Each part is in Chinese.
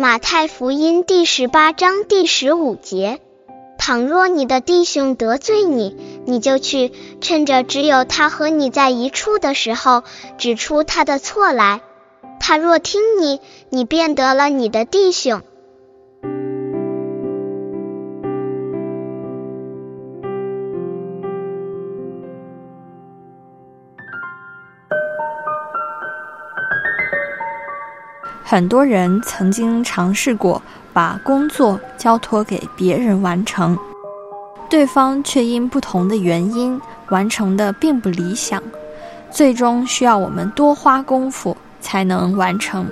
马太福音第十八章第十五节：倘若你的弟兄得罪你，你就去，趁着只有他和你在一处的时候，指出他的错来。他若听你，你便得了你的弟兄。很多人曾经尝试过把工作交托给别人完成，对方却因不同的原因完成的并不理想，最终需要我们多花功夫才能完成。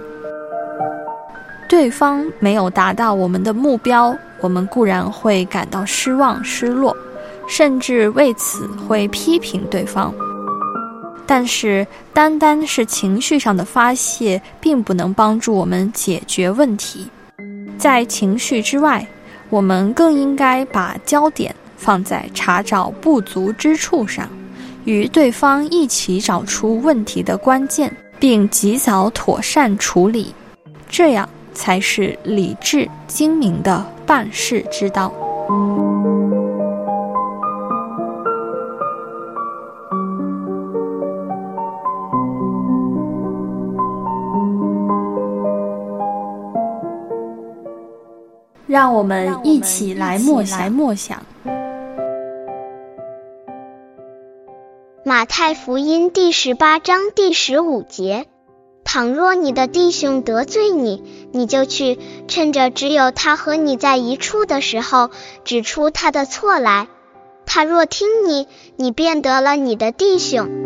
对方没有达到我们的目标，我们固然会感到失望、失落，甚至为此会批评对方。但是，单单是情绪上的发泄，并不能帮助我们解决问题。在情绪之外，我们更应该把焦点放在查找不足之处上，与对方一起找出问题的关键，并及早妥善处理。这样才是理智精明的办事之道。让我们一起来默想。默想。马太福音第十八章第十五节：倘若你的弟兄得罪你，你就去，趁着只有他和你在一处的时候，指出他的错来。他若听你，你便得了你的弟兄。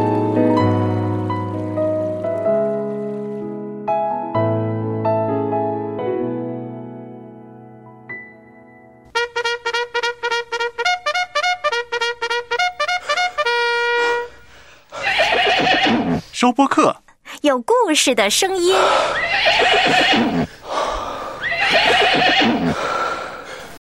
周播客有故事的声音。